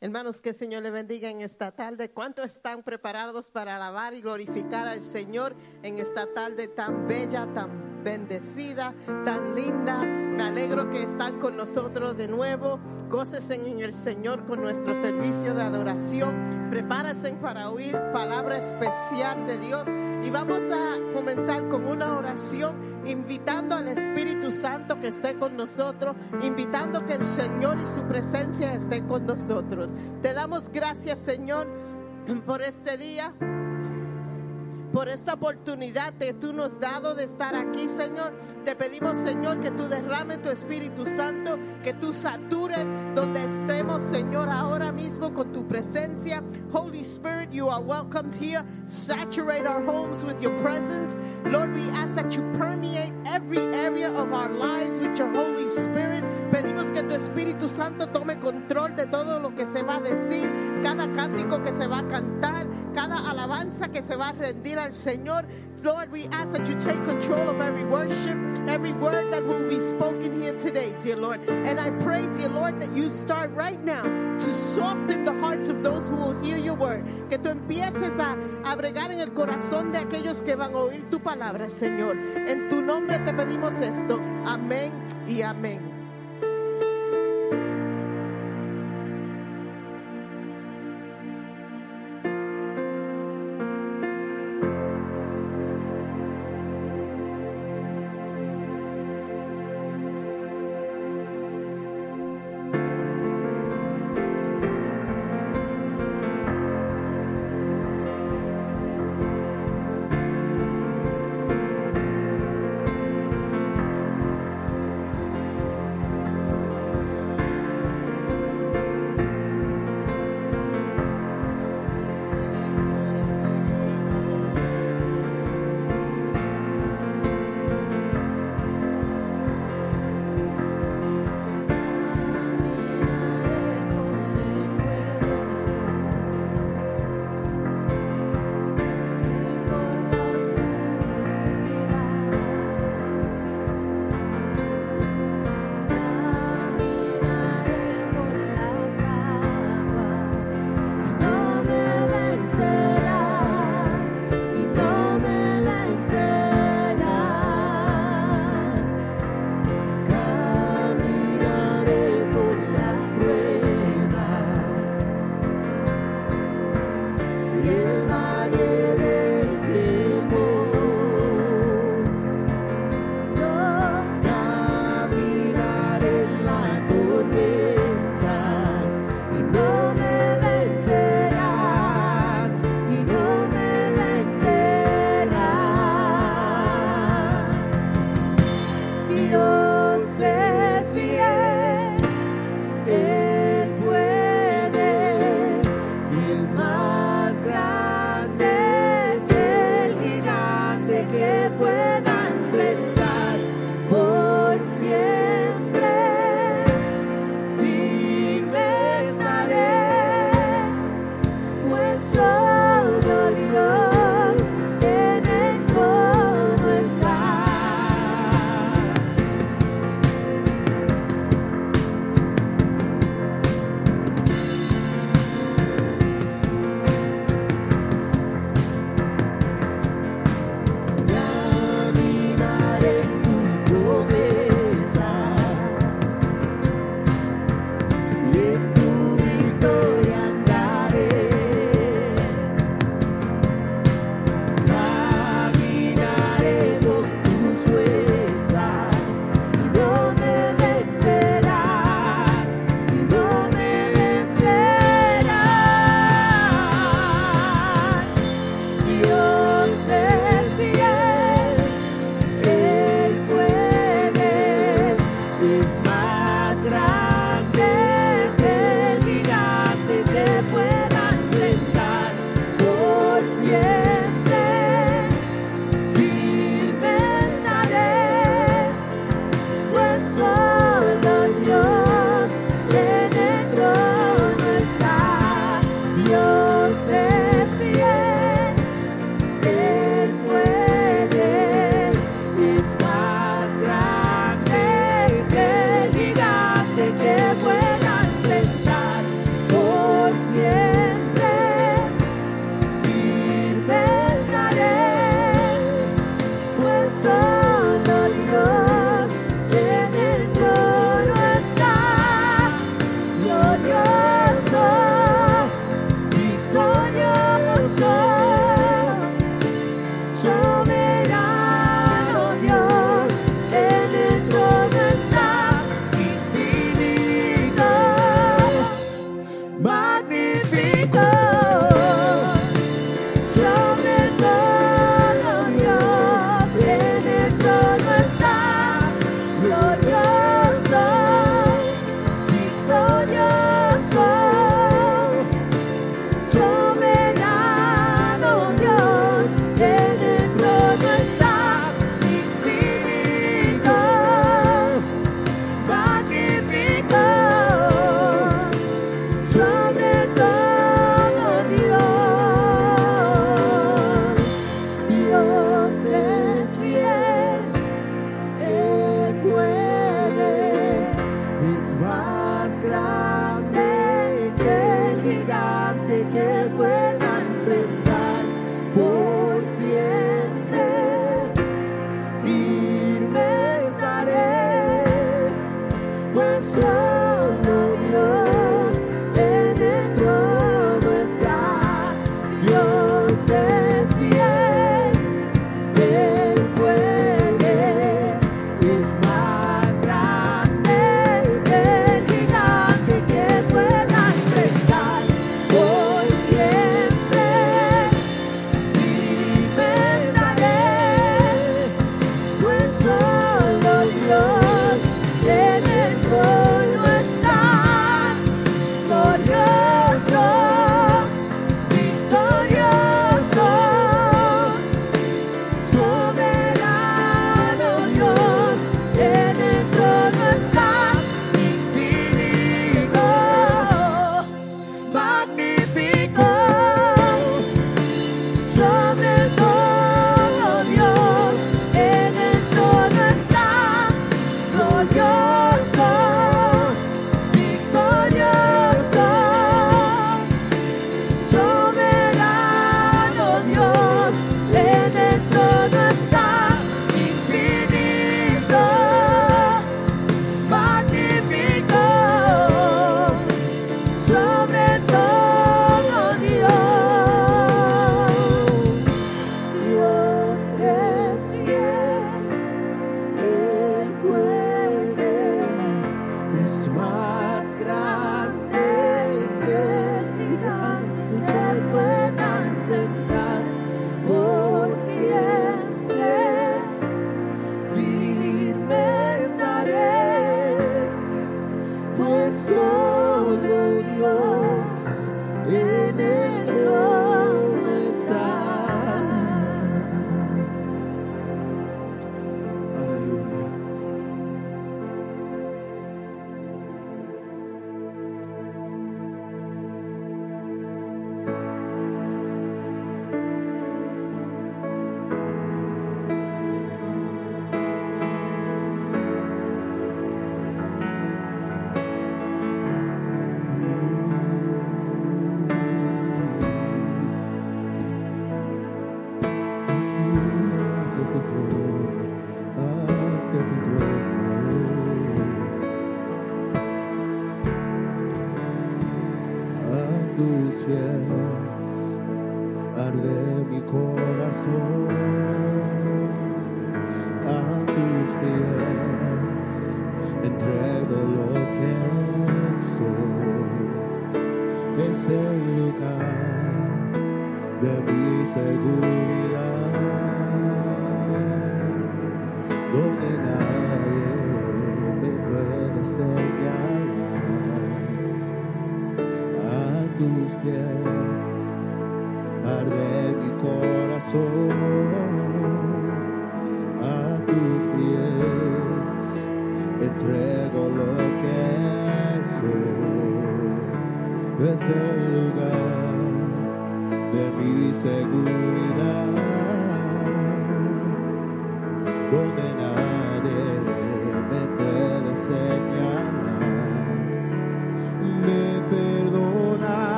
Hermanos, que el Señor le bendiga en esta tarde. ¿Cuántos están preparados para alabar y glorificar al Señor en esta tarde tan bella, tan bendecida, tan linda? Me alegro que están con nosotros de nuevo. Gócese en el Señor con nuestro servicio de adoración. Prepárense para oír palabra especial de Dios. Y vamos a comenzar con una oración invitando al Espíritu Santo que esté con nosotros, invitando que el Señor y su presencia esté con nosotros. Te damos gracias, Señor, por este día por esta oportunidad que tú nos has dado de estar aquí, Señor. Te pedimos, Señor, que tú derrame tu Espíritu Santo, que tú satures donde estemos, Señor, ahora mismo con tu presencia. Holy Spirit, you are welcomed here. Saturate our homes with your presence. Lord, we ask that you permeate every area of our lives with your Holy Spirit. Pedimos que tu Espíritu Santo tome control de todo lo que se va a decir, cada cántico que se va a cantar, cada alabanza que se va a rendir Señor. Lord, we ask that you take control of every worship, every word that will be spoken here today, dear Lord. And I pray, dear Lord, that you start right now to soften the hearts of those who will hear your word. Que tú empieces a, a bregar en el corazón de aquellos que van a oír tu palabra, Señor. En tu nombre te pedimos esto. Amén y amén.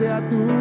Acercaste a tu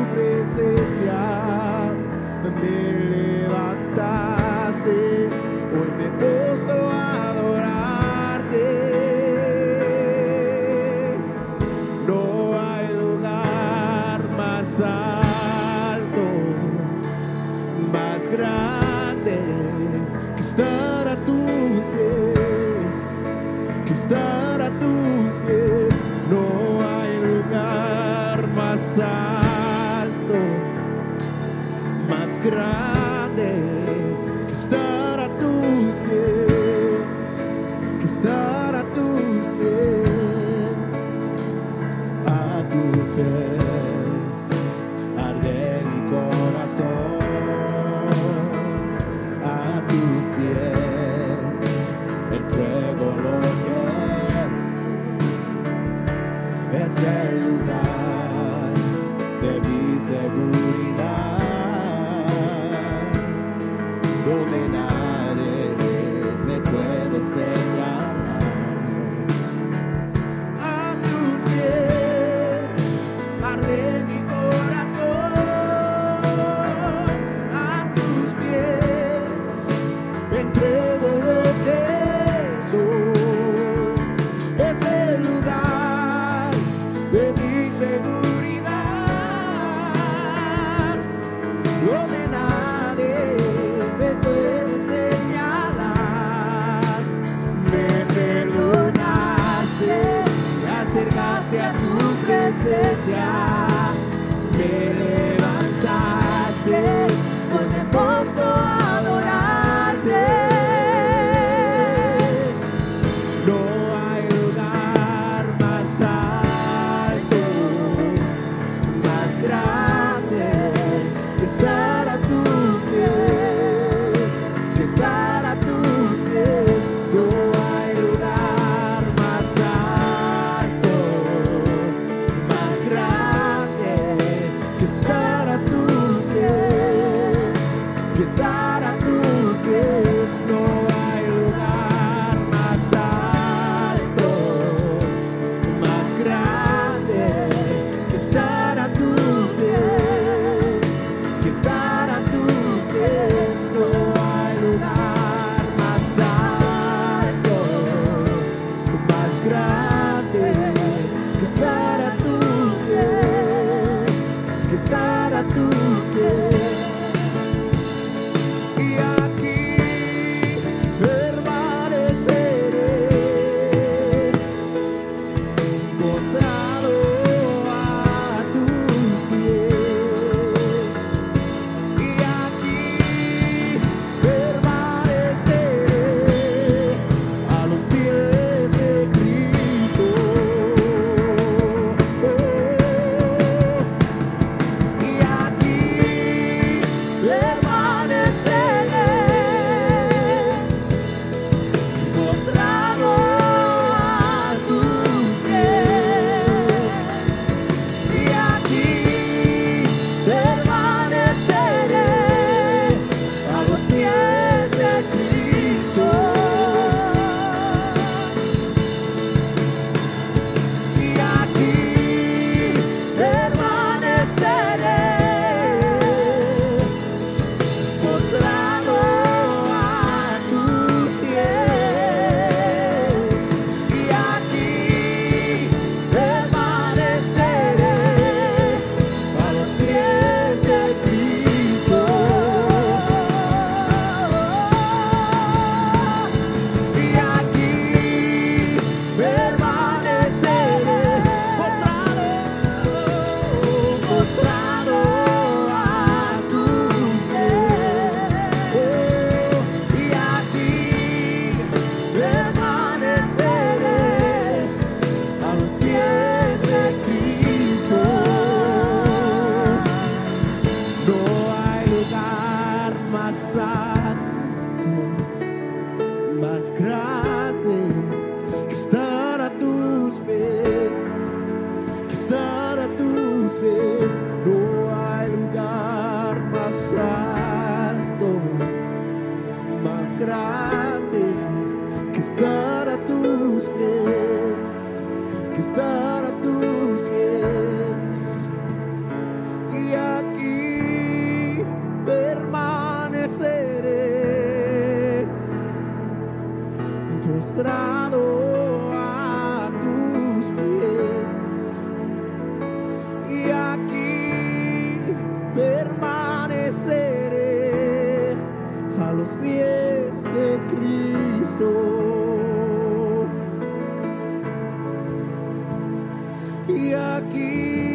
aquí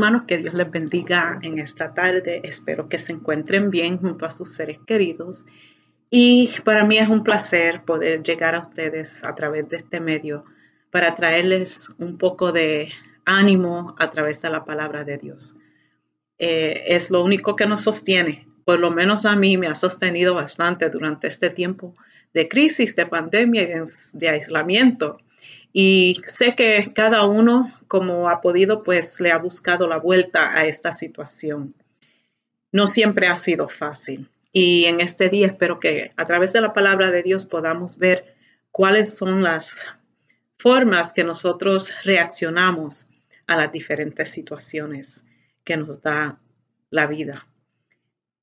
Hermanos, que Dios les bendiga en esta tarde. Espero que se encuentren bien junto a sus seres queridos. Y para mí es un placer poder llegar a ustedes a través de este medio para traerles un poco de ánimo a través de la palabra de Dios. Eh, es lo único que nos sostiene. Por lo menos a mí me ha sostenido bastante durante este tiempo de crisis, de pandemia y de, de aislamiento. Y sé que cada uno, como ha podido, pues le ha buscado la vuelta a esta situación. No siempre ha sido fácil. Y en este día espero que a través de la palabra de Dios podamos ver cuáles son las formas que nosotros reaccionamos a las diferentes situaciones que nos da la vida.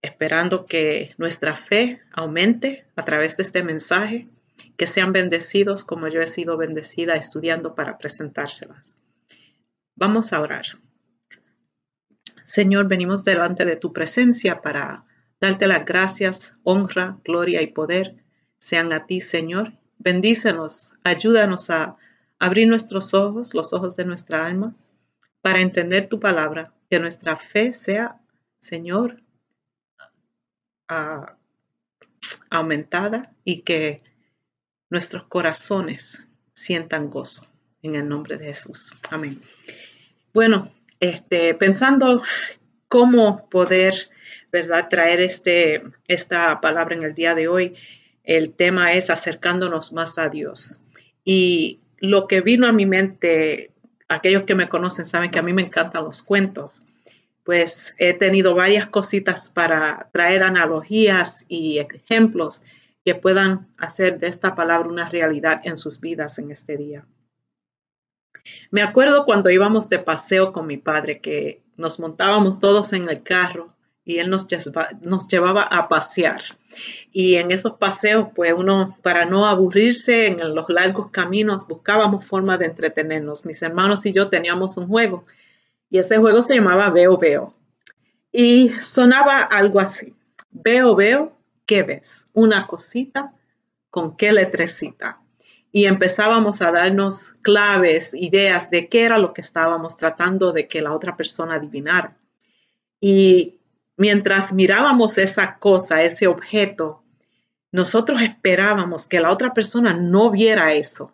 Esperando que nuestra fe aumente a través de este mensaje que sean bendecidos como yo he sido bendecida estudiando para presentárselas. Vamos a orar. Señor, venimos delante de tu presencia para darte las gracias, honra, gloria y poder sean a ti, Señor. Bendícenos, ayúdanos a abrir nuestros ojos, los ojos de nuestra alma, para entender tu palabra, que nuestra fe sea, Señor, ah, aumentada y que nuestros corazones sientan gozo. En el nombre de Jesús. Amén. Bueno, este, pensando cómo poder, ¿verdad?, traer este, esta palabra en el día de hoy, el tema es acercándonos más a Dios. Y lo que vino a mi mente, aquellos que me conocen saben que a mí me encantan los cuentos, pues he tenido varias cositas para traer analogías y ejemplos que puedan hacer de esta palabra una realidad en sus vidas en este día. Me acuerdo cuando íbamos de paseo con mi padre que nos montábamos todos en el carro y él nos, nos llevaba a pasear. Y en esos paseos, pues uno, para no aburrirse en los largos caminos, buscábamos formas de entretenernos. Mis hermanos y yo teníamos un juego y ese juego se llamaba Veo Veo. Y sonaba algo así. Veo Veo, ¿qué ves? Una cosita con qué letrecita. Y empezábamos a darnos claves, ideas de qué era lo que estábamos tratando de que la otra persona adivinara. Y mientras mirábamos esa cosa, ese objeto, nosotros esperábamos que la otra persona no viera eso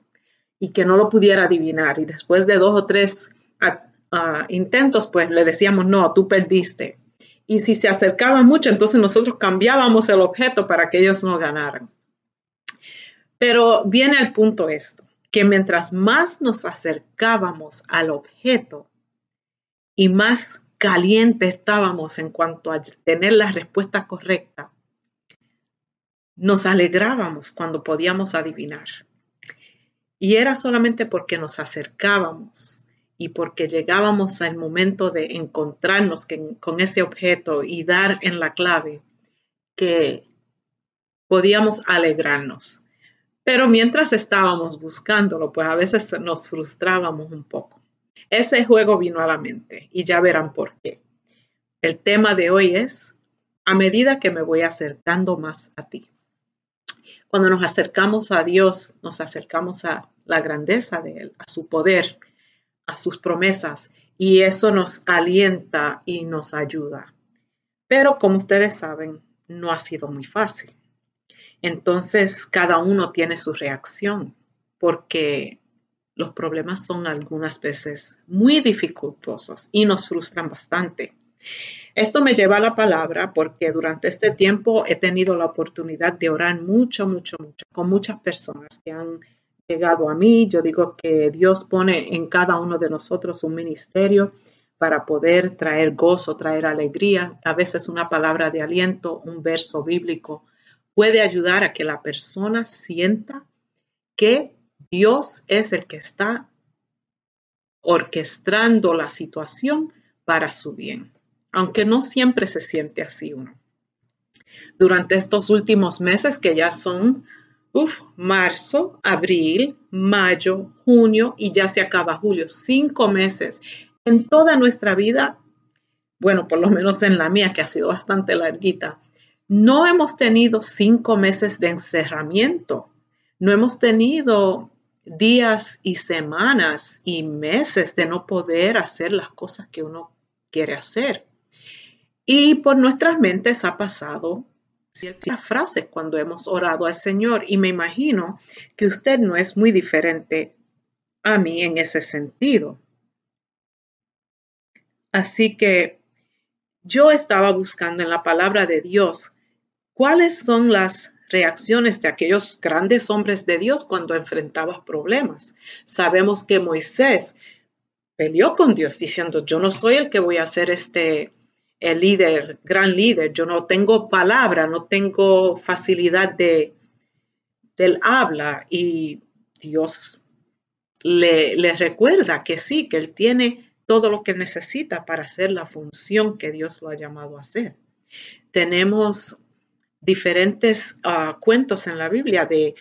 y que no lo pudiera adivinar. Y después de dos o tres uh, intentos, pues le decíamos, no, tú perdiste. Y si se acercaban mucho, entonces nosotros cambiábamos el objeto para que ellos no ganaran. Pero viene el punto esto, que mientras más nos acercábamos al objeto y más caliente estábamos en cuanto a tener la respuesta correcta, nos alegrábamos cuando podíamos adivinar. Y era solamente porque nos acercábamos y porque llegábamos al momento de encontrarnos con ese objeto y dar en la clave que podíamos alegrarnos. Pero mientras estábamos buscándolo, pues a veces nos frustrábamos un poco. Ese juego vino a la mente y ya verán por qué. El tema de hoy es, a medida que me voy acercando más a ti. Cuando nos acercamos a Dios, nos acercamos a la grandeza de Él, a su poder, a sus promesas, y eso nos alienta y nos ayuda. Pero como ustedes saben, no ha sido muy fácil. Entonces, cada uno tiene su reacción, porque los problemas son algunas veces muy dificultosos y nos frustran bastante. Esto me lleva a la palabra porque durante este tiempo he tenido la oportunidad de orar mucho, mucho, mucho con muchas personas que han llegado a mí. Yo digo que Dios pone en cada uno de nosotros un ministerio para poder traer gozo, traer alegría, a veces una palabra de aliento, un verso bíblico, puede ayudar a que la persona sienta que Dios es el que está orquestando la situación para su bien, aunque no siempre se siente así uno. Durante estos últimos meses que ya son uf, marzo, abril, mayo, junio y ya se acaba julio, cinco meses en toda nuestra vida, bueno, por lo menos en la mía que ha sido bastante larguita, no hemos tenido cinco meses de encerramiento, no hemos tenido días y semanas y meses de no poder hacer las cosas que uno quiere hacer. Y por nuestras mentes ha pasado ciertas frases cuando hemos orado al Señor y me imagino que usted no es muy diferente a mí en ese sentido. Así que yo estaba buscando en la palabra de Dios cuáles son las reacciones de aquellos grandes hombres de Dios cuando enfrentaban problemas. Sabemos que Moisés peleó con Dios diciendo, yo no soy el que voy a ser este el líder, gran líder, yo no tengo palabra, no tengo facilidad de del habla y Dios le, le recuerda que sí, que él tiene todo lo que necesita para hacer la función que Dios lo ha llamado a hacer. Tenemos diferentes ah, cuentos en la Biblia de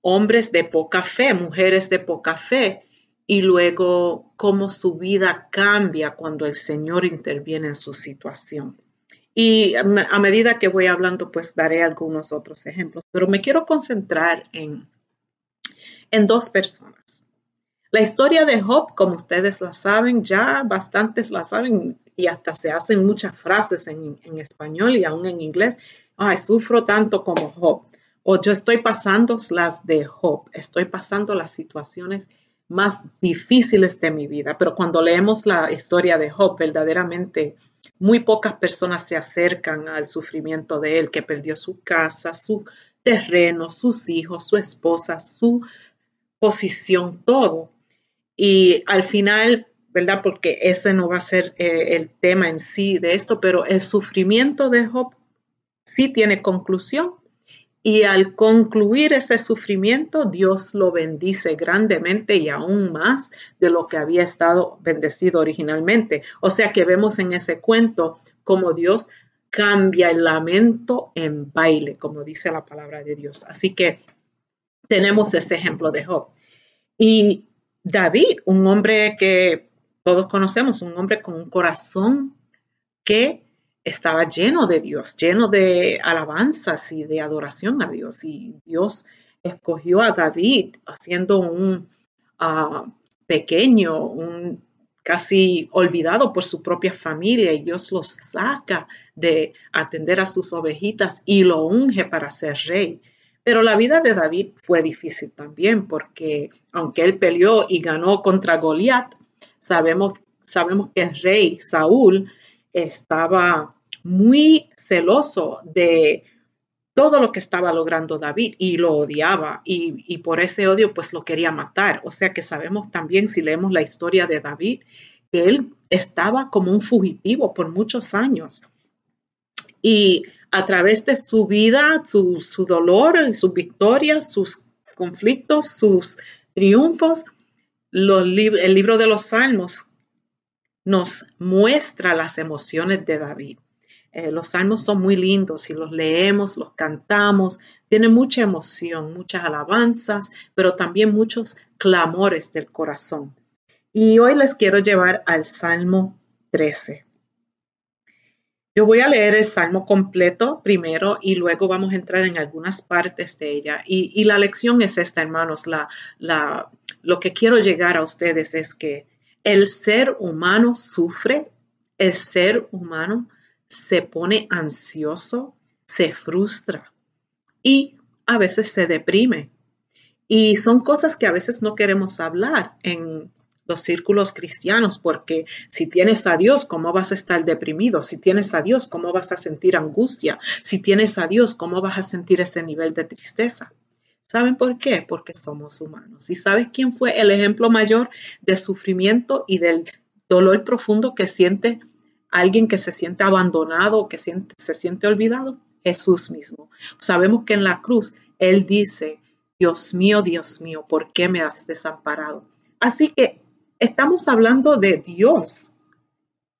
hombres de poca fe, mujeres de poca fe, y luego cómo su vida cambia cuando el Señor interviene en su situación. Y a medida que voy hablando, pues daré algunos otros ejemplos, pero me quiero concentrar en, en dos personas. La historia de Job, como ustedes la saben, ya bastantes la saben y hasta se hacen muchas frases en, español y aún en inglés. Ay, sufro tanto como Job. O yo estoy pasando las de Job, estoy pasando las situaciones más difíciles de mi vida. Pero cuando leemos la historia de Job, verdaderamente muy pocas personas se acercan al sufrimiento de él, que perdió su casa, su terreno, sus hijos, su esposa, su posición, todo. Y al final, ¿verdad? Porque ese no va a ser eh, el tema en sí de esto, pero el sufrimiento de Job sí tiene conclusión. Y al concluir ese sufrimiento, Dios lo bendice grandemente y aún más de lo que había estado bendecido originalmente. O sea que vemos en ese cuento como Dios cambia el lamento en baile, como dice la palabra de Dios. Así que tenemos ese ejemplo de Job. Y David, un hombre que todos conocemos, un hombre con un corazón que estaba lleno de Dios, lleno de alabanzas y de adoración a Dios. Y Dios escogió a David haciendo un ah, pequeño, un casi olvidado por su propia familia y Dios lo saca de atender a sus ovejitas y lo unge para ser rey. Pero la vida de David fue difícil también porque aunque él peleó y ganó contra Goliat, sabemos, sabemos que el rey Saúl estaba muy celoso de todo lo que estaba logrando David y lo odiaba y, y, por ese odio pues lo quería matar. O sea que sabemos también si leemos la historia de David que él estaba como un fugitivo por muchos años. Y a través de su vida, su, su dolor y sus victorias, sus conflictos, sus triunfos, los, el libro de los Salmos nos muestra las emociones de David. Eh, los salmos son muy lindos y los leemos, los cantamos, tiene mucha emoción, muchas alabanzas, pero también muchos clamores del corazón. Y hoy les quiero llevar al Salmo 13. Yo voy a leer el Salmo completo primero y luego vamos a entrar en algunas partes de ella. Y, la lección es esta, hermanos. La, la, lo que quiero llegar a ustedes es que el ser humano sufre, el ser humano se pone ansioso, se frustra y a veces se deprime. Y son cosas que a veces no queremos hablar en los círculos cristianos, porque si tienes a Dios, ¿cómo vas a estar deprimido? Si tienes a Dios, ¿cómo vas a sentir angustia? Si tienes a Dios, ¿cómo vas a sentir ese nivel de tristeza? ¿Saben por qué? Porque somos humanos. ¿Y sabes quién fue el ejemplo mayor de sufrimiento y del dolor profundo que siente alguien que se siente abandonado, que se siente olvidado? Jesús mismo. Sabemos que en la cruz Él dice, Dios mío, Dios mío, ¿por qué me has desamparado? Así que estamos hablando de Dios,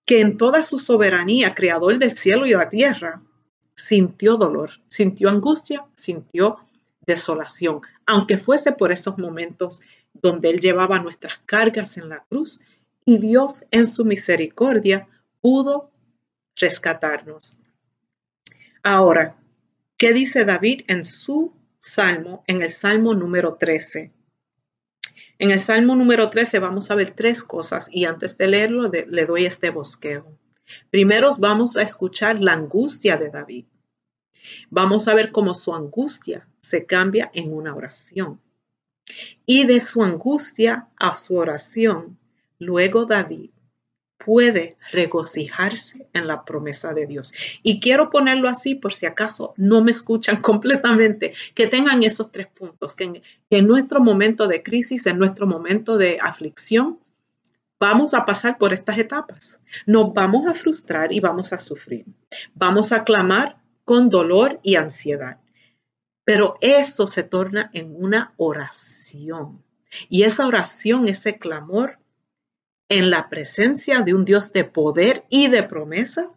que en toda su soberanía, creador del cielo y la tierra, sintió dolor, sintió angustia, sintió desolación, aunque fuese por esos momentos donde Él llevaba nuestras cargas en la cruz y Dios en su misericordia pudo rescatarnos. Ahora, ¿qué dice David en su salmo, en el salmo número 13? En el salmo número 13 vamos a ver tres cosas y antes de leerlo le doy este bosquejo. Primero vamos a escuchar la angustia de David. Vamos a ver cómo su angustia se cambia en una oración. Y de su angustia a su oración, luego David puede regocijarse en la promesa de Dios. Y quiero ponerlo así por si acaso no me escuchan completamente, que tengan esos tres puntos, que en, nuestro momento de crisis, en nuestro momento de aflicción, vamos a pasar por estas etapas. Nos vamos a frustrar y vamos a sufrir. Vamos a clamar con dolor y ansiedad. Pero eso se torna en una oración. Y esa oración, ese clamor, en la presencia de un Dios de poder y de promesa,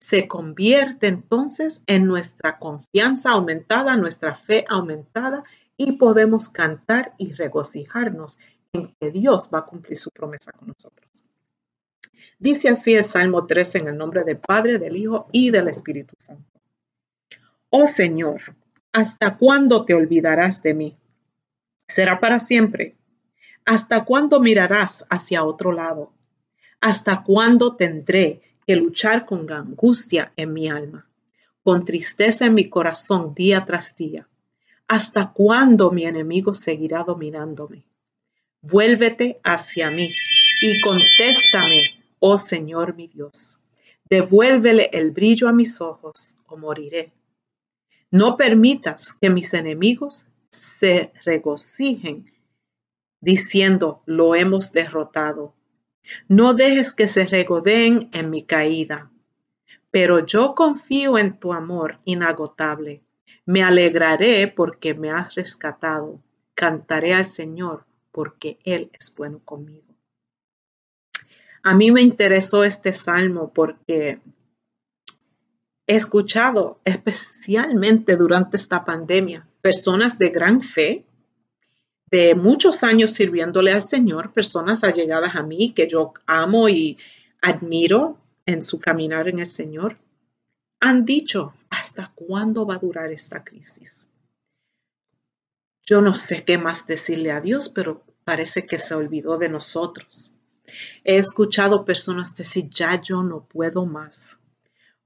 se convierte entonces en nuestra confianza aumentada, nuestra fe aumentada y podemos cantar y regocijarnos en que Dios va a cumplir su promesa con nosotros. Dice así el Salmo 13 en el nombre del Padre, del Hijo y del Espíritu Santo. Oh Señor, ¿hasta cuándo te olvidarás de mí? ¿Será para siempre? ¿Hasta cuándo mirarás hacia otro lado? ¿Hasta cuándo tendré que luchar con angustia en mi alma, con tristeza en mi corazón día tras día? ¿Hasta cuándo mi enemigo seguirá dominándome? Vuélvete hacia mí y contéstame, oh Señor mi Dios. Devuélvele el brillo a mis ojos o moriré. No permitas que mis enemigos se regocijen diciendo, lo hemos derrotado. No dejes que se regodeen en mi caída. Pero yo confío en tu amor inagotable. Me alegraré porque me has rescatado. Cantaré al Señor porque Él es bueno conmigo. A mí me interesó este salmo porque he escuchado, especialmente durante esta pandemia, personas de gran fe, de muchos años sirviéndole al Señor, personas allegadas a mí que yo amo y admiro en su caminar en el Señor, han dicho, ¿hasta cuándo va a durar esta crisis? Yo no sé qué más decirle a Dios, pero parece que se olvidó de nosotros. He escuchado personas decir, ya yo no puedo más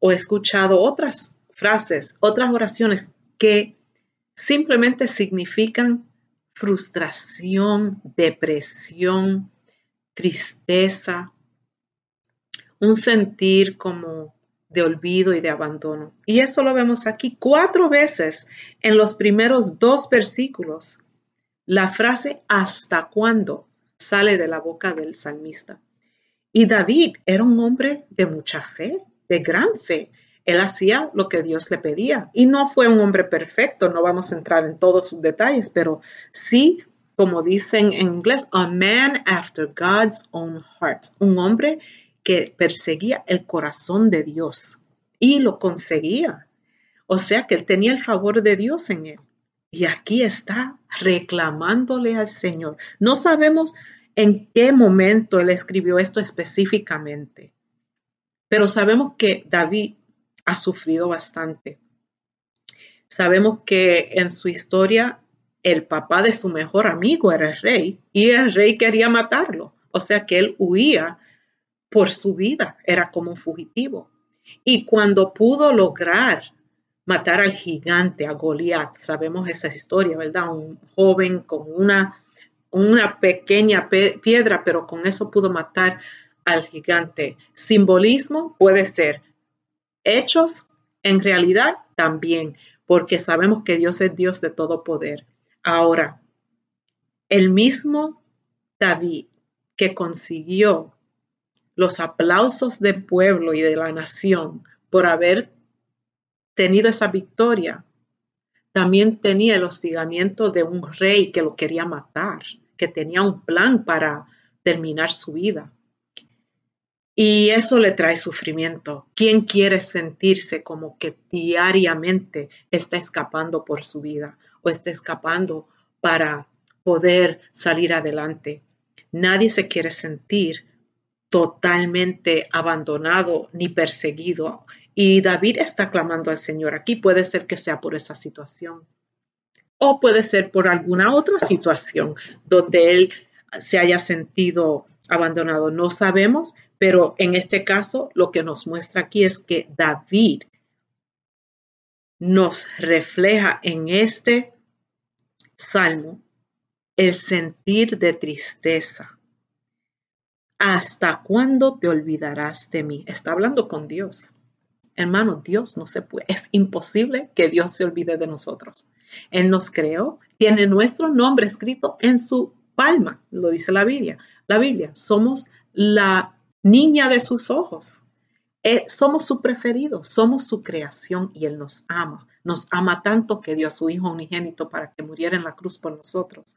o he escuchado otras frases, otras oraciones que simplemente significan frustración, depresión, tristeza, un sentir como de olvido y de abandono. Y eso lo vemos aquí cuatro veces en los primeros dos versículos. La frase ¿hasta cuándo? sale de la boca del salmista. Y David era un hombre de mucha fe, de gran fe. Él hacía lo que Dios le pedía y no fue un hombre perfecto, no vamos a entrar en todos sus detalles, pero sí, como dicen en inglés, a man after God's own heart, un hombre que perseguía el corazón de Dios y lo conseguía. O sea que él tenía el favor de Dios en él. Y aquí está reclamándole al Señor. No sabemos en qué momento él escribió esto específicamente, pero sabemos que David ha sufrido bastante. Sabemos que en su historia el papá de su mejor amigo era el rey y el rey quería matarlo, o sea que él huía por su vida, era como un fugitivo. Y cuando pudo lograr matar al gigante, a Goliat, sabemos esa historia, ¿verdad? Un joven con una, una pequeña piedra, pero con eso pudo matar al gigante. Simbolismo puede ser hechos, en realidad también, porque sabemos que Dios es Dios de todo poder. Ahora, el mismo David que consiguió los aplausos del pueblo y de la nación por haber tenido esa victoria, también tenía el hostigamiento de un rey que lo quería matar, que tenía un plan para terminar su vida. Y eso le trae sufrimiento. ¿Quién quiere sentirse como que diariamente está escapando por su vida o está escapando para poder salir adelante? Nadie se quiere sentir totalmente abandonado ni perseguido. Y David está clamando al Señor. Aquí puede ser que sea por esa situación. O puede ser por alguna otra situación donde él se haya sentido abandonado. No sabemos, pero en este caso lo que nos muestra aquí es que David nos refleja en este salmo el sentir de tristeza. ¿Hasta cuándo te olvidarás de mí? Está hablando con Dios. Hermano, Dios no se puede, es imposible que Dios se olvide de nosotros. Él nos creó, tiene nuestro nombre escrito en su palma, lo dice la Biblia. La Biblia, somos la niña de sus ojos. Eh, somos su preferido, somos su creación y Él nos ama. Nos ama tanto que dio a su Hijo unigénito para que muriera en la cruz por nosotros.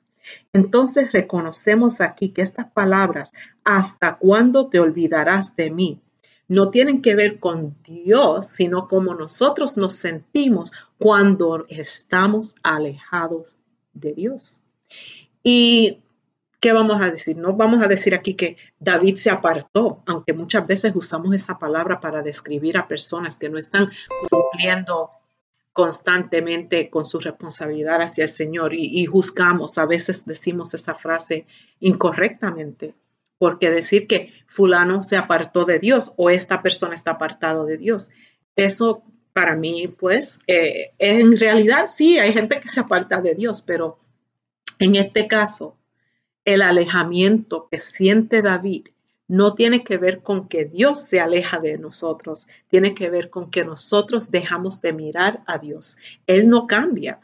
Entonces reconocemos aquí que estas palabras, ¿hasta cuándo te olvidarás de mí? No tienen que ver con Dios, sino como nosotros nos sentimos cuando estamos alejados de Dios. Y ¿qué vamos a decir? No vamos a decir aquí que David se apartó, aunque muchas veces usamos esa palabra para describir a personas que no están cumpliendo constantemente con su responsabilidad hacia el Señor y, juzgamos, a veces decimos esa frase incorrectamente, porque decir que fulano se apartó de Dios o esta persona está apartado de Dios, eso para mí, pues, eh, en realidad sí, hay gente que se aparta de Dios, pero en este caso, el alejamiento que siente David no tiene que ver con que Dios se aleja de nosotros, tiene que ver con que nosotros dejamos de mirar a Dios. Él no cambia.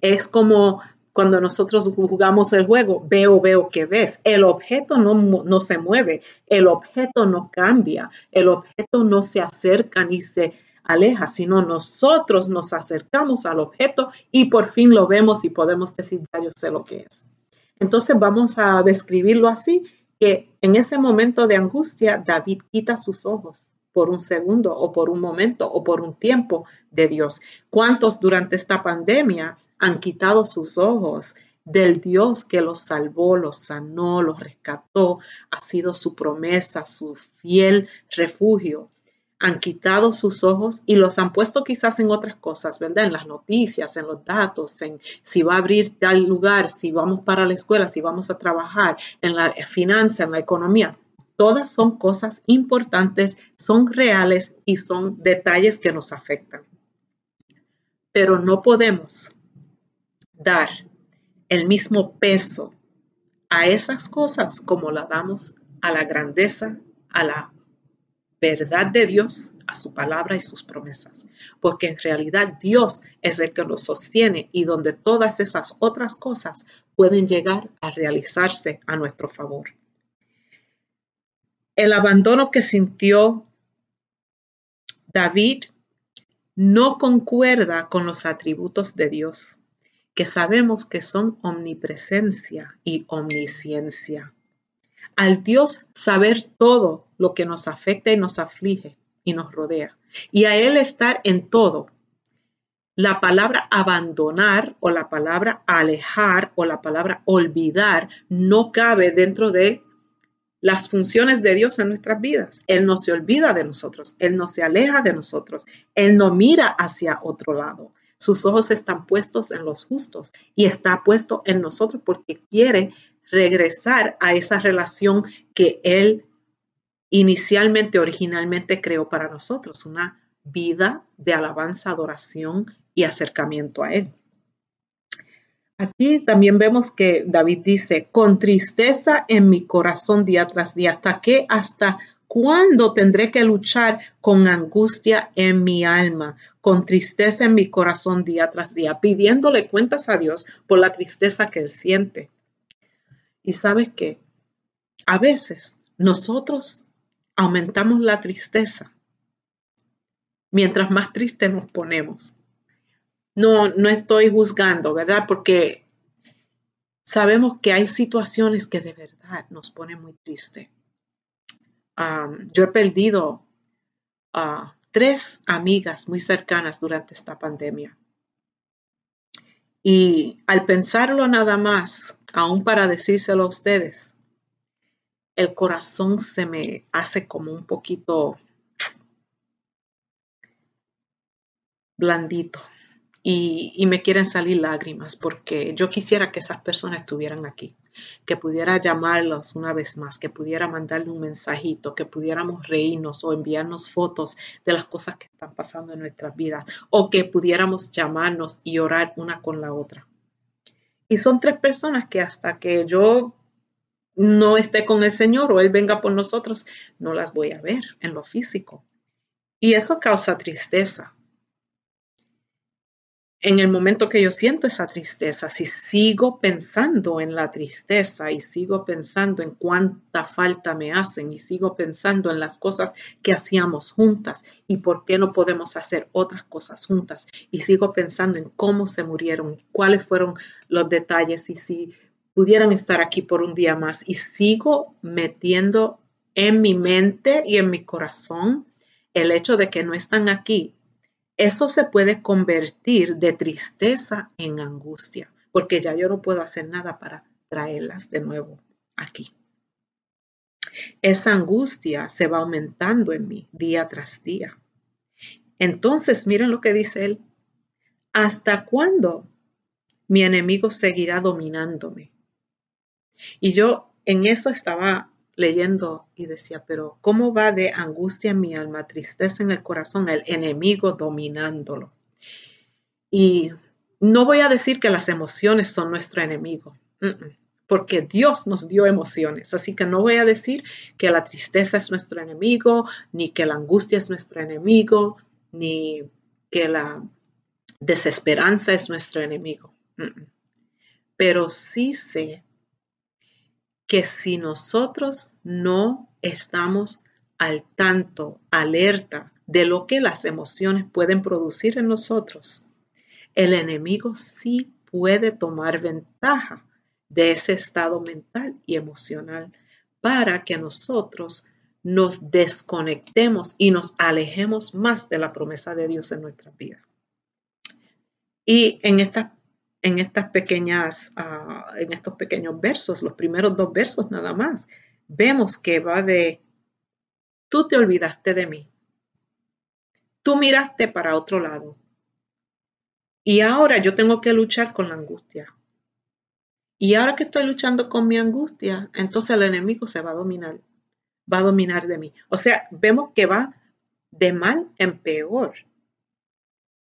Es como cuando nosotros jugamos el juego, veo, veo que ves. El objeto no, no se mueve, el objeto no cambia, el objeto no se acerca ni se aleja, sino nosotros nos acercamos al objeto y por fin lo vemos y podemos decir, ya yo sé lo que es. Entonces vamos a describirlo así, que en ese momento de angustia David quita sus ojos por un segundo o por un momento o por un tiempo de Dios. ¿Cuántos durante esta pandemia han quitado sus ojos del Dios que los salvó, los sanó, los rescató? Ha sido su promesa, su fiel refugio han quitado sus ojos y los han puesto quizás en otras cosas, ¿verdad? En las noticias, en los datos, en si va a abrir tal lugar, si vamos para la escuela, si vamos a trabajar, en la finanza, en la economía. Todas son cosas importantes, son reales y son detalles que nos afectan. Pero no podemos dar el mismo peso a esas cosas como la damos a la grandeza, a la verdad de Dios, a su palabra y sus promesas. Porque en realidad Dios es el que nos sostiene y donde todas esas otras cosas pueden llegar a realizarse a nuestro favor. El abandono que sintió David no concuerda con los atributos de Dios, que sabemos que son omnipresencia y omnisciencia. Al Dios saber todo lo que nos afecta y nos aflige y nos rodea, y a Él estar en todo, la palabra abandonar o la palabra alejar o la palabra olvidar no cabe dentro de las funciones de Dios en nuestras vidas. Él no se olvida de nosotros, Él no se aleja de nosotros, Él no mira hacia otro lado. Sus ojos están puestos en los justos y está puesto en nosotros porque quiere regresar a esa relación que Él inicialmente, originalmente creó para nosotros, una vida de alabanza, adoración y acercamiento a Él. Aquí también vemos que David dice, con tristeza en mi corazón día tras día, hasta que, hasta cuándo tendré que luchar con angustia en mi alma, con tristeza en mi corazón día tras día, pidiéndole cuentas a Dios por la tristeza que él siente. Y sabes que a veces nosotros aumentamos la tristeza mientras más triste nos ponemos no, no estoy juzgando, ¿verdad? Porque sabemos que hay situaciones que de verdad nos ponen muy triste. yo he perdido a tres amigas muy cercanas durante esta pandemia. Y al pensarlo nada más, aún para decírselo a ustedes, el corazón se me hace como un poquito blandito. Y, me quieren salir lágrimas porque yo quisiera que esas personas estuvieran aquí, que pudiera llamarlos una vez más, que pudiera mandarle un mensajito, que pudiéramos reírnos o enviarnos fotos de las cosas que están pasando en nuestras vidas o que pudiéramos llamarnos y orar una con la otra. Y son tres personas que hasta que yo no esté con el Señor o Él venga por nosotros, no las voy a ver en lo físico. Y eso causa tristeza en el momento que yo siento esa tristeza, si sigo pensando en la tristeza y sigo pensando en cuánta falta me hacen y sigo pensando en las cosas que hacíamos juntas y por qué no podemos hacer otras cosas juntas y sigo pensando en cómo se murieron, cuáles fueron los detalles y si pudieran estar aquí por un día más y sigo metiendo en mi mente y en mi corazón el hecho de que no están aquí eso se puede convertir de tristeza en angustia, porque ya yo no puedo hacer nada para traerlas de nuevo aquí. Esa angustia se va aumentando en mí día tras día. Entonces, miren lo que dice él. ¿Hasta cuándo mi enemigo seguirá dominándome? Y yo en eso estaba leyendo y decía, pero ¿cómo va de angustia mi alma, tristeza en el corazón, el enemigo dominándolo? Y no voy a decir que las emociones son nuestro enemigo, porque Dios nos dio emociones, así que no voy a decir que la tristeza es nuestro enemigo, ni que la angustia es nuestro enemigo, ni que la desesperanza es nuestro enemigo. Pero sí sé que si nosotros no estamos al tanto, alerta de lo que las emociones pueden producir en nosotros, el enemigo sí puede tomar ventaja de ese estado mental y emocional para que nosotros nos desconectemos y nos alejemos más de la promesa de Dios en nuestra vida. Y en esta en estas pequeñas, ah, en estos pequeños versos, los primeros dos versos nada más, vemos que va de, tú te olvidaste de mí, tú miraste para otro lado y ahora yo tengo que luchar con la angustia. Y ahora que estoy luchando con mi angustia, entonces el enemigo se va a dominar, va a dominar de mí. O sea, vemos que va de mal en peor,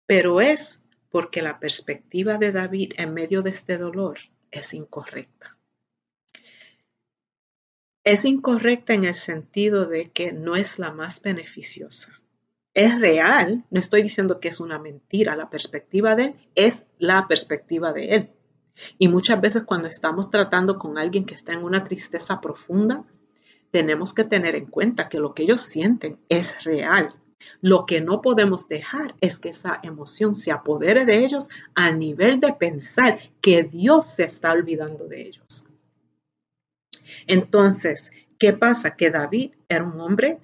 pero es porque la perspectiva de David en medio de este dolor es incorrecta. es incorrecta en el sentido de que no es la más beneficiosa. Es real, no estoy diciendo que es una mentira, la perspectiva de él es la perspectiva de él. Y muchas veces cuando estamos tratando con alguien que está en una tristeza profunda, tenemos que tener en cuenta que lo que ellos sienten es real. Lo que no podemos dejar es que esa emoción se apodere de ellos al nivel de pensar que Dios se está olvidando de ellos. Entonces, ¿qué pasa? Que David era un hombre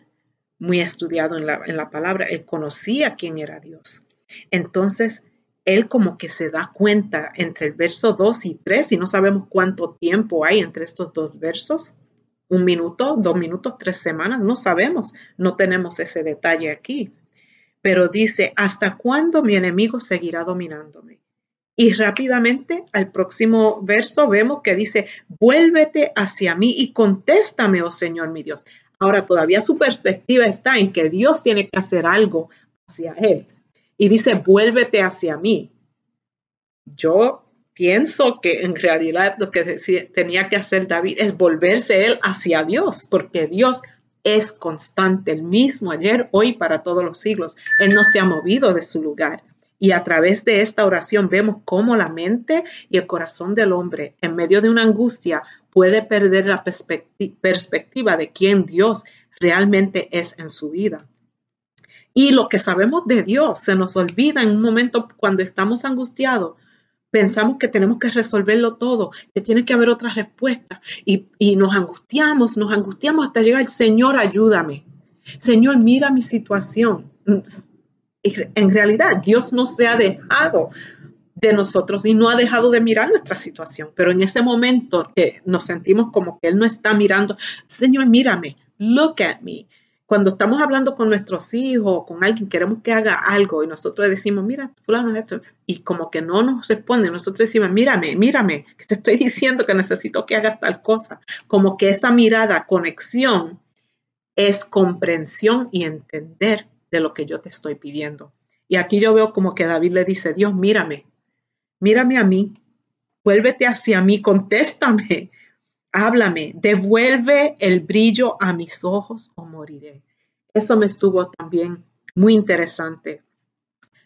muy estudiado en la, palabra, él conocía quién era Dios. Entonces, él como que se da cuenta entre el verso 2 y 3, y no sabemos cuánto tiempo hay entre estos dos versos, un minuto, dos minutos, tres semanas, no sabemos, no tenemos ese detalle aquí. Pero dice, ¿hasta cuándo mi enemigo seguirá dominándome? Y rápidamente al próximo verso vemos que dice, vuélvete hacia mí y contéstame, oh Señor mi Dios. Ahora todavía su perspectiva está en que Dios tiene que hacer algo hacia él. Y dice, vuélvete hacia mí. Yo pienso que en realidad lo que tenía que hacer David es volverse él hacia Dios, porque Dios es constante, el mismo ayer, hoy, para todos los siglos. Él no se ha movido de su lugar. Y a través de esta oración vemos cómo la mente y el corazón del hombre, en medio de una angustia, puede perder la perspectiva de quién Dios realmente es en su vida. Y lo que sabemos de Dios se nos olvida en un momento cuando estamos angustiados. Pensamos que tenemos que resolverlo todo, que tiene que haber otra respuesta. Y, y nos angustiamos, nos angustiamos hasta llegar, Señor, ayúdame. Señor, mira mi situación. En realidad, Dios no se ha dejado de nosotros y no ha dejado de mirar nuestra situación. Pero en ese momento que nos sentimos como que Él no está mirando, Señor, mírame, look at me. Cuando estamos hablando con nuestros hijos, con alguien, queremos que haga algo y nosotros decimos, mira, fulano esto, y como que no nos responde, nosotros decimos, mírame, mírame, que te estoy diciendo que necesito que hagas tal cosa. Como que esa mirada, conexión, es comprensión y entender de lo que yo te estoy pidiendo. Y aquí yo veo como que David le dice, Dios, mírame, mírame a mí, vuélvete hacia mí, contéstame, háblame, devuelve el brillo a mis ojos o moriré. Eso me estuvo también muy interesante.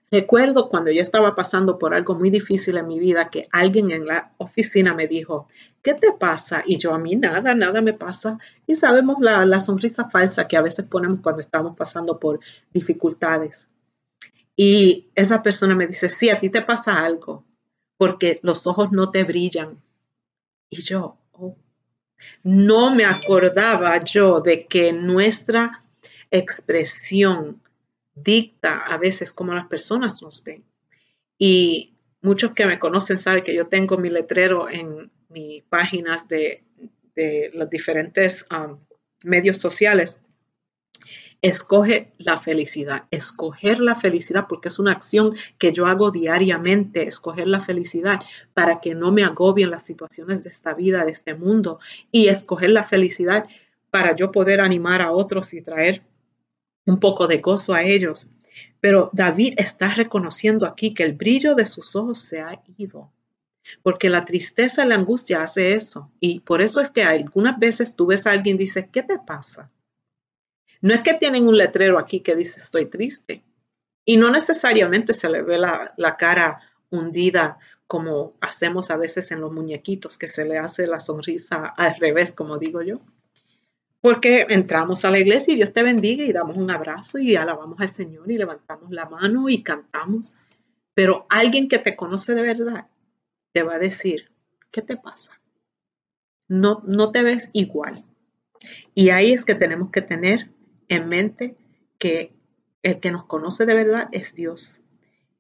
Recuerdo cuando yo estaba pasando por algo muy difícil en mi vida que alguien en la oficina me dijo, ¿qué te pasa? Y yo a mí nada, nada me pasa. Y sabemos la, la sonrisa falsa que a veces ponemos cuando estamos pasando por dificultades. Y esa persona me dice, sí, a ti te pasa algo porque los ojos no te brillan. Y yo, no me acordaba yo de que nuestra expresión dicta a veces cómo las personas nos ven. Y muchos que me conocen saben que yo tengo mi letrero en mis páginas de, los diferentes um, medios sociales Escoge la felicidad, escoger la felicidad porque es una acción que yo hago diariamente, escoger la felicidad para que no me agobien las situaciones de esta vida, de este mundo y escoger la felicidad para yo poder animar a otros y traer un poco de gozo a ellos. Pero David está reconociendo aquí que el brillo de sus ojos se ha ido porque la tristeza y la angustia hace eso. Y por eso es que algunas veces tú ves a alguien y dices, ¿qué te pasa? No es que tienen un letrero aquí que dice estoy triste y no necesariamente se le ve la, cara hundida como hacemos a veces en los muñequitos, que se le hace la sonrisa al revés, como digo yo. Porque entramos a la iglesia y Dios te bendiga y damos un abrazo y alabamos al Señor y levantamos la mano y cantamos. Pero alguien que te conoce de verdad te va a decir, ¿qué te pasa? No, no te ves igual. Y ahí es que tenemos que tener en mente que el que nos conoce de verdad es Dios.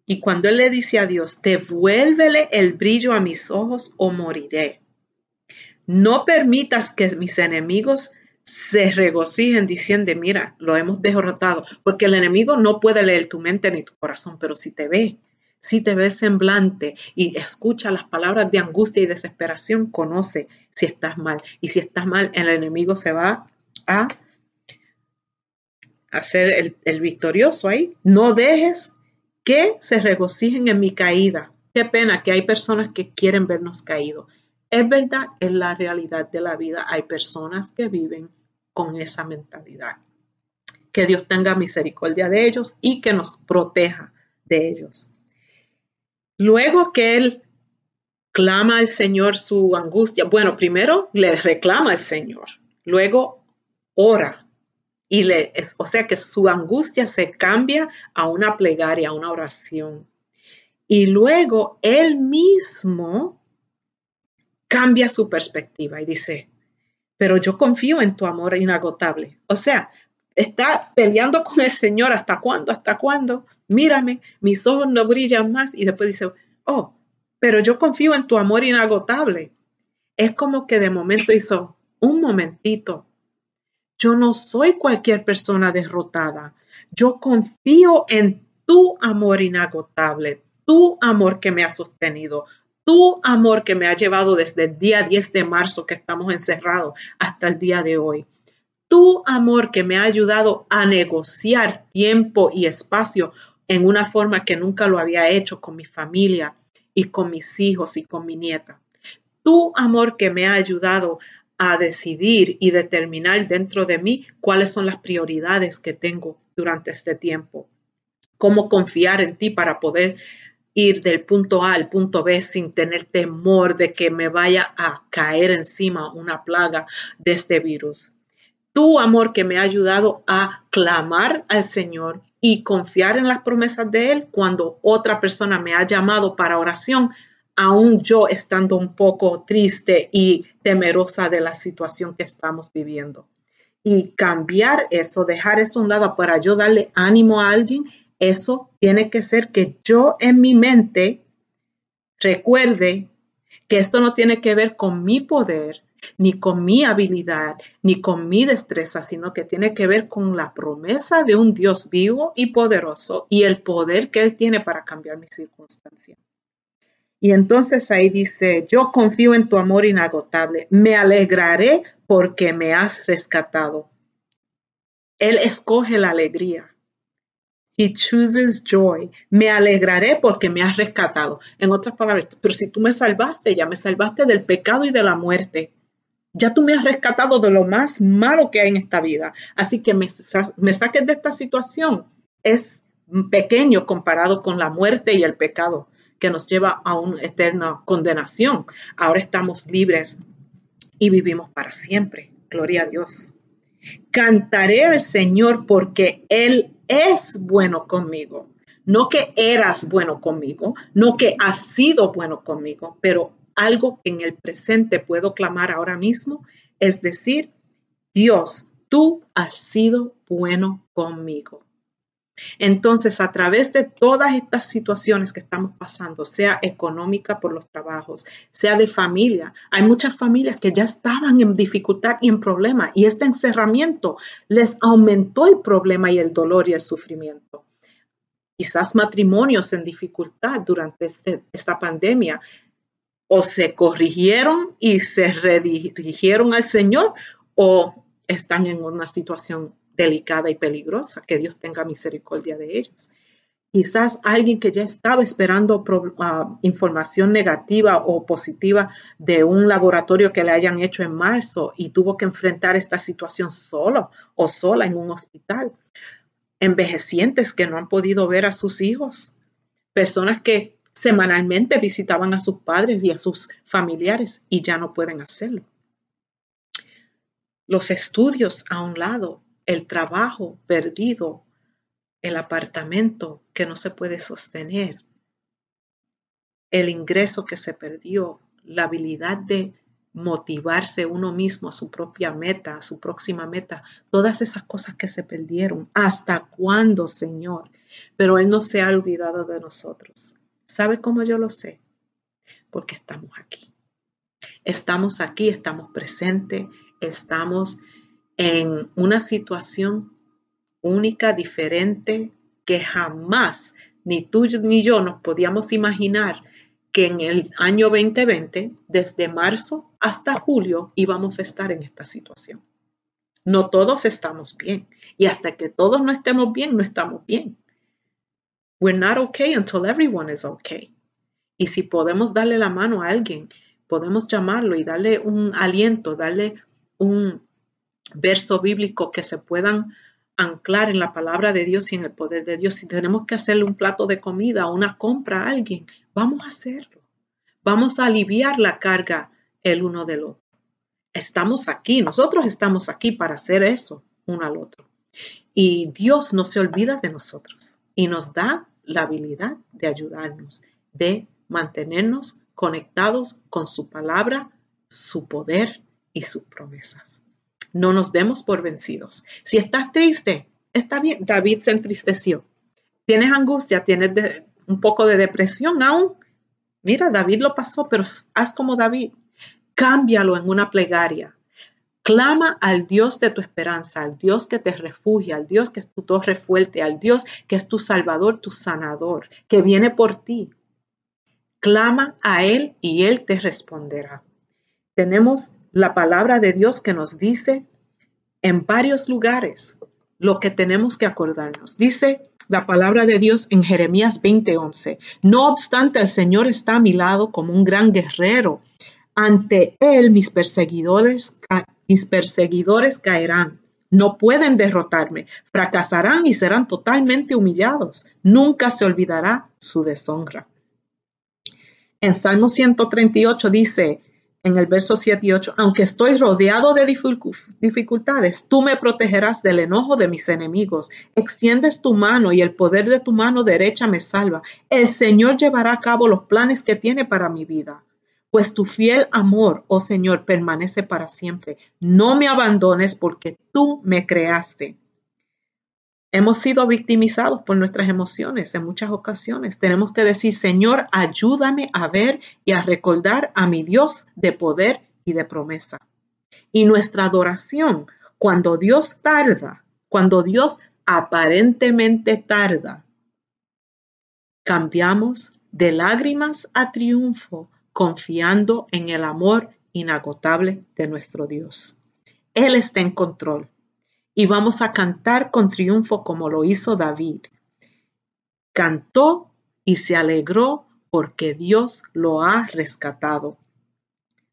Y cuando Él le dice a Dios, devuélvele el brillo a mis ojos o moriré. No permitas que mis enemigos se regocijen diciendo, mira, lo hemos derrotado, porque el enemigo no puede leer tu mente ni tu corazón, pero si te ve, si te ve semblante y escucha las palabras de angustia y desesperación, conoce si estás mal. Y si estás mal, el enemigo se va a hacer el, el victorioso ahí. No dejes que se regocijen en mi caída. Qué pena que hay personas que quieren vernos caídos. Es verdad, es la realidad de la vida. Hay personas que viven con esa mentalidad. Que Dios tenga misericordia de ellos y que nos proteja de ellos. Luego que él clama al Señor su angustia, bueno, primero le reclama al Señor, luego ora y le, o sea que su angustia se cambia a una plegaria, a una oración. Y luego él mismo cambia su perspectiva y dice, pero yo confío en tu amor inagotable. O sea, está peleando con el Señor, ¿hasta cuándo? ¿Hasta cuándo? Mírame, mis ojos no brillan más. Y después dice, oh, pero yo confío en tu amor inagotable. Es como que de momento hizo, un momentito, yo no soy cualquier persona derrotada. Yo confío en tu amor inagotable, tu amor que me ha sostenido, tu amor que me ha llevado desde el día 10 de marzo que estamos encerrados hasta el día de hoy. Tu amor que me ha ayudado a negociar tiempo y espacio en una forma que nunca lo había hecho con mi familia y con mis hijos y con mi nieta. Tu amor que me ha ayudado a decidir y determinar dentro de mí cuáles son las prioridades que tengo durante este tiempo. Cómo confiar en ti para poder ir del punto A al punto B sin tener temor de que me vaya a caer encima una plaga de este virus. Tu amor que me ha ayudado a clamar al Señor y confiar en las promesas de Él cuando otra persona me ha llamado para oración, aún yo estando un poco triste y temerosa de la situación que estamos viviendo. Y cambiar eso, dejar eso a un lado para yo darle ánimo a alguien eso tiene que ser que yo en mi mente recuerde que esto no tiene que ver con mi poder, ni con mi habilidad, ni con mi destreza, sino que tiene que ver con la promesa de un Dios vivo y poderoso y el poder que Él tiene para cambiar mi circunstancia. Y entonces ahí dice, yo confío en tu amor inagotable, me alegraré porque me has rescatado. Él escoge la alegría. He chooses joy. Me alegraré porque me has rescatado. En otras palabras, pero si tú me salvaste, ya me salvaste del pecado y de la muerte. Ya tú me has rescatado de lo más malo que hay en esta vida. Así que me, me saques de esta situación. Es pequeño comparado con la muerte y el pecado que nos lleva a una eterna condenación. Ahora estamos libres y vivimos para siempre. Gloria a Dios. Cantaré al Señor porque Él es bueno conmigo. No que eras bueno conmigo, no que has sido bueno conmigo, pero algo que en el presente puedo clamar ahora mismo es decir, Dios, tú has sido bueno conmigo. Entonces, a través de todas estas situaciones que estamos pasando, sea económica por los trabajos, sea de familia, hay muchas familias que ya estaban en dificultad y en problema y este encerramiento les aumentó el problema y el dolor y el sufrimiento. Quizás matrimonios en dificultad durante este, esta pandemia o se corrigieron y se redirigieron al Señor o están en una situación delicada y peligrosa, que Dios tenga misericordia de ellos. Quizás alguien que ya estaba esperando ah, información negativa o positiva de un laboratorio que le hayan hecho en marzo y tuvo que enfrentar esta situación solo o sola en un hospital. Envejecientes que no han podido ver a sus hijos. Personas que semanalmente visitaban a sus padres y a sus familiares y ya no pueden hacerlo. Los estudios a un lado, el trabajo perdido, el apartamento que no se puede sostener, el ingreso que se perdió, la habilidad de motivarse uno mismo a su propia meta, a su próxima meta, todas esas cosas que se perdieron. ¿Hasta cuándo, Señor? Pero Él no se ha olvidado de nosotros. ¿Sabe cómo yo lo sé? Porque estamos aquí. Estamos aquí, estamos presentes, estamos en una situación única, diferente, que jamás ni tú ni yo nos podíamos imaginar que en el año 2020, desde marzo hasta julio, íbamos a estar en esta situación. No todos estamos bien. Y hasta que todos no estemos bien, no estamos bien. We're not okay until everyone is okay. Y si podemos darle la mano a alguien podemos llamarlo y darle un aliento, darle un verso bíblico que se puedan anclar en la palabra de Dios y en el poder de Dios. Si tenemos que hacerle un plato de comida o una compra a alguien, vamos a hacerlo. Vamos a aliviar la carga el uno del otro. Estamos aquí, nosotros estamos aquí para hacer eso uno al otro. Y Dios no se olvida de nosotros y nos da la habilidad de ayudarnos, de mantenernos conectados con su palabra, su poder y sus promesas. No nos demos por vencidos. Si estás triste, está bien. David se entristeció. Tienes angustia, tienes un poco de depresión aún. Mira, David lo pasó, pero haz como David. Cámbialo en una plegaria. Clama al Dios de tu esperanza, al Dios que te refugia, al Dios que es tu torre fuerte, al Dios que es tu salvador, tu sanador, que viene por ti. Clama a Él y Él te responderá. Tenemos la palabra de Dios que nos dice en varios lugares lo que tenemos que acordarnos. Dice la palabra de Dios en Jeremías 20:11. No obstante, el Señor está a mi lado como un gran guerrero. Ante Él mis perseguidores, mis perseguidores caerán. No pueden derrotarme, fracasarán y serán totalmente humillados. Nunca se olvidará su deshonra. En Salmo 138 dice, en el verso 7 y 8, aunque estoy rodeado de dificultades, tú me protegerás del enojo de mis enemigos. Extiendes tu mano y el poder de tu mano derecha me salva. El Señor llevará a cabo los planes que tiene para mi vida. Pues tu fiel amor, oh Señor, permanece para siempre. No me abandones porque tú me creaste. Hemos sido victimizados por nuestras emociones en muchas ocasiones. Tenemos que decir, Señor, ayúdame a ver y a recordar a mi Dios de poder y de promesa. Y nuestra adoración, cuando Dios tarda, cuando Dios aparentemente tarda, cambiamos de lágrimas a triunfo, confiando en el amor inagotable de nuestro Dios. Él está en control y vamos a cantar con triunfo como lo hizo David. Cantó y se alegró porque Dios lo ha rescatado.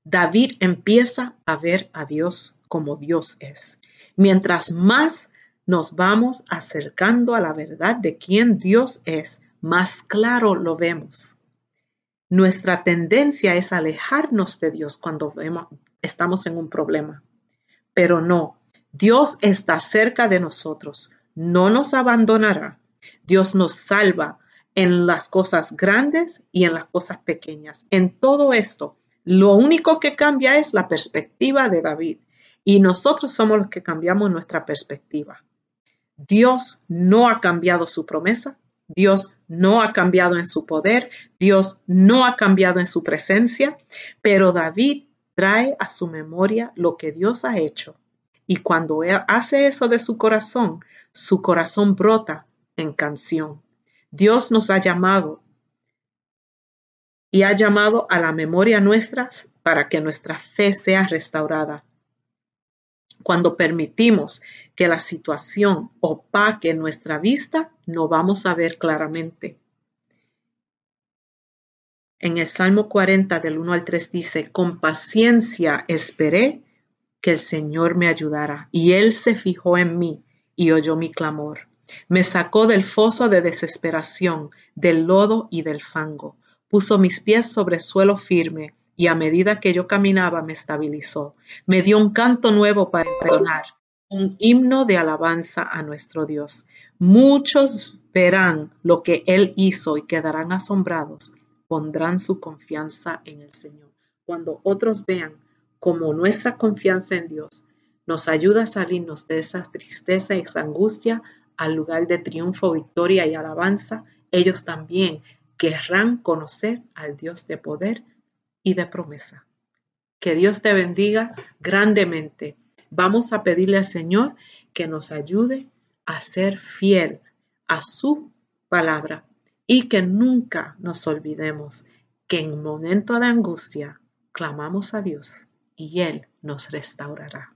David empieza a ver a Dios como Dios es. Mientras más nos vamos acercando a la verdad de quién Dios es, más claro lo vemos. Nuestra tendencia es alejarnos de Dios cuando vemos, estamos en un problema. Pero no, Dios está cerca de nosotros, no nos abandonará. Dios nos salva en las cosas grandes y en las cosas pequeñas. En todo esto, lo único que cambia es la perspectiva de David y nosotros somos los que cambiamos nuestra perspectiva. Dios no ha cambiado su promesa, Dios no ha cambiado en su poder, Dios no ha cambiado en su presencia, pero David trae a su memoria lo que Dios ha hecho y cuando él hace eso de su corazón, su corazón brota en canción. Dios nos ha llamado y ha llamado a la memoria nuestra para que nuestra fe sea restaurada. Cuando permitimos que la situación opaque nuestra vista, no vamos a ver claramente. En el Salmo 40 del 1 al 3 dice, con paciencia esperé que el Señor me ayudara, y Él se fijó en mí y oyó mi clamor. Me sacó del foso de desesperación, del lodo y del fango. Puso mis pies sobre suelo firme, y a medida que yo caminaba me estabilizó. Me dio un canto nuevo para entonar, un himno de alabanza a nuestro Dios. Muchos verán lo que Él hizo y quedarán asombrados. Pondrán su confianza en el Señor. Cuando otros vean como nuestra confianza en Dios nos ayuda a salirnos de esa tristeza y esa angustia al lugar de triunfo, victoria y alabanza, ellos también querrán conocer al Dios de poder y de promesa. Que Dios te bendiga grandemente. Vamos a pedirle al Señor que nos ayude a ser fiel a su palabra y que nunca nos olvidemos que en momento de angustia clamamos a Dios y Él nos restaurará.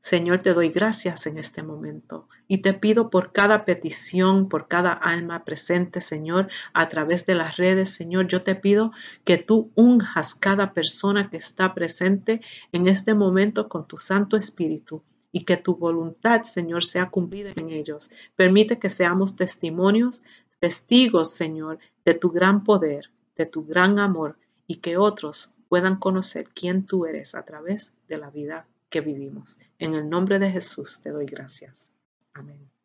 Señor, te doy gracias en este momento y te pido por cada petición, por cada alma presente, Señor, a través de las redes, Señor, yo te pido que tú unjas cada persona que está presente en este momento con tu Santo Espíritu y que tu voluntad, Señor, sea cumplida en ellos. Permite que seamos testimonios, testigos, Señor, de tu gran poder, de tu gran amor y que otros puedan conocer quién tú eres a través de la vida que vivimos. En el nombre de Jesús te doy gracias. Amén.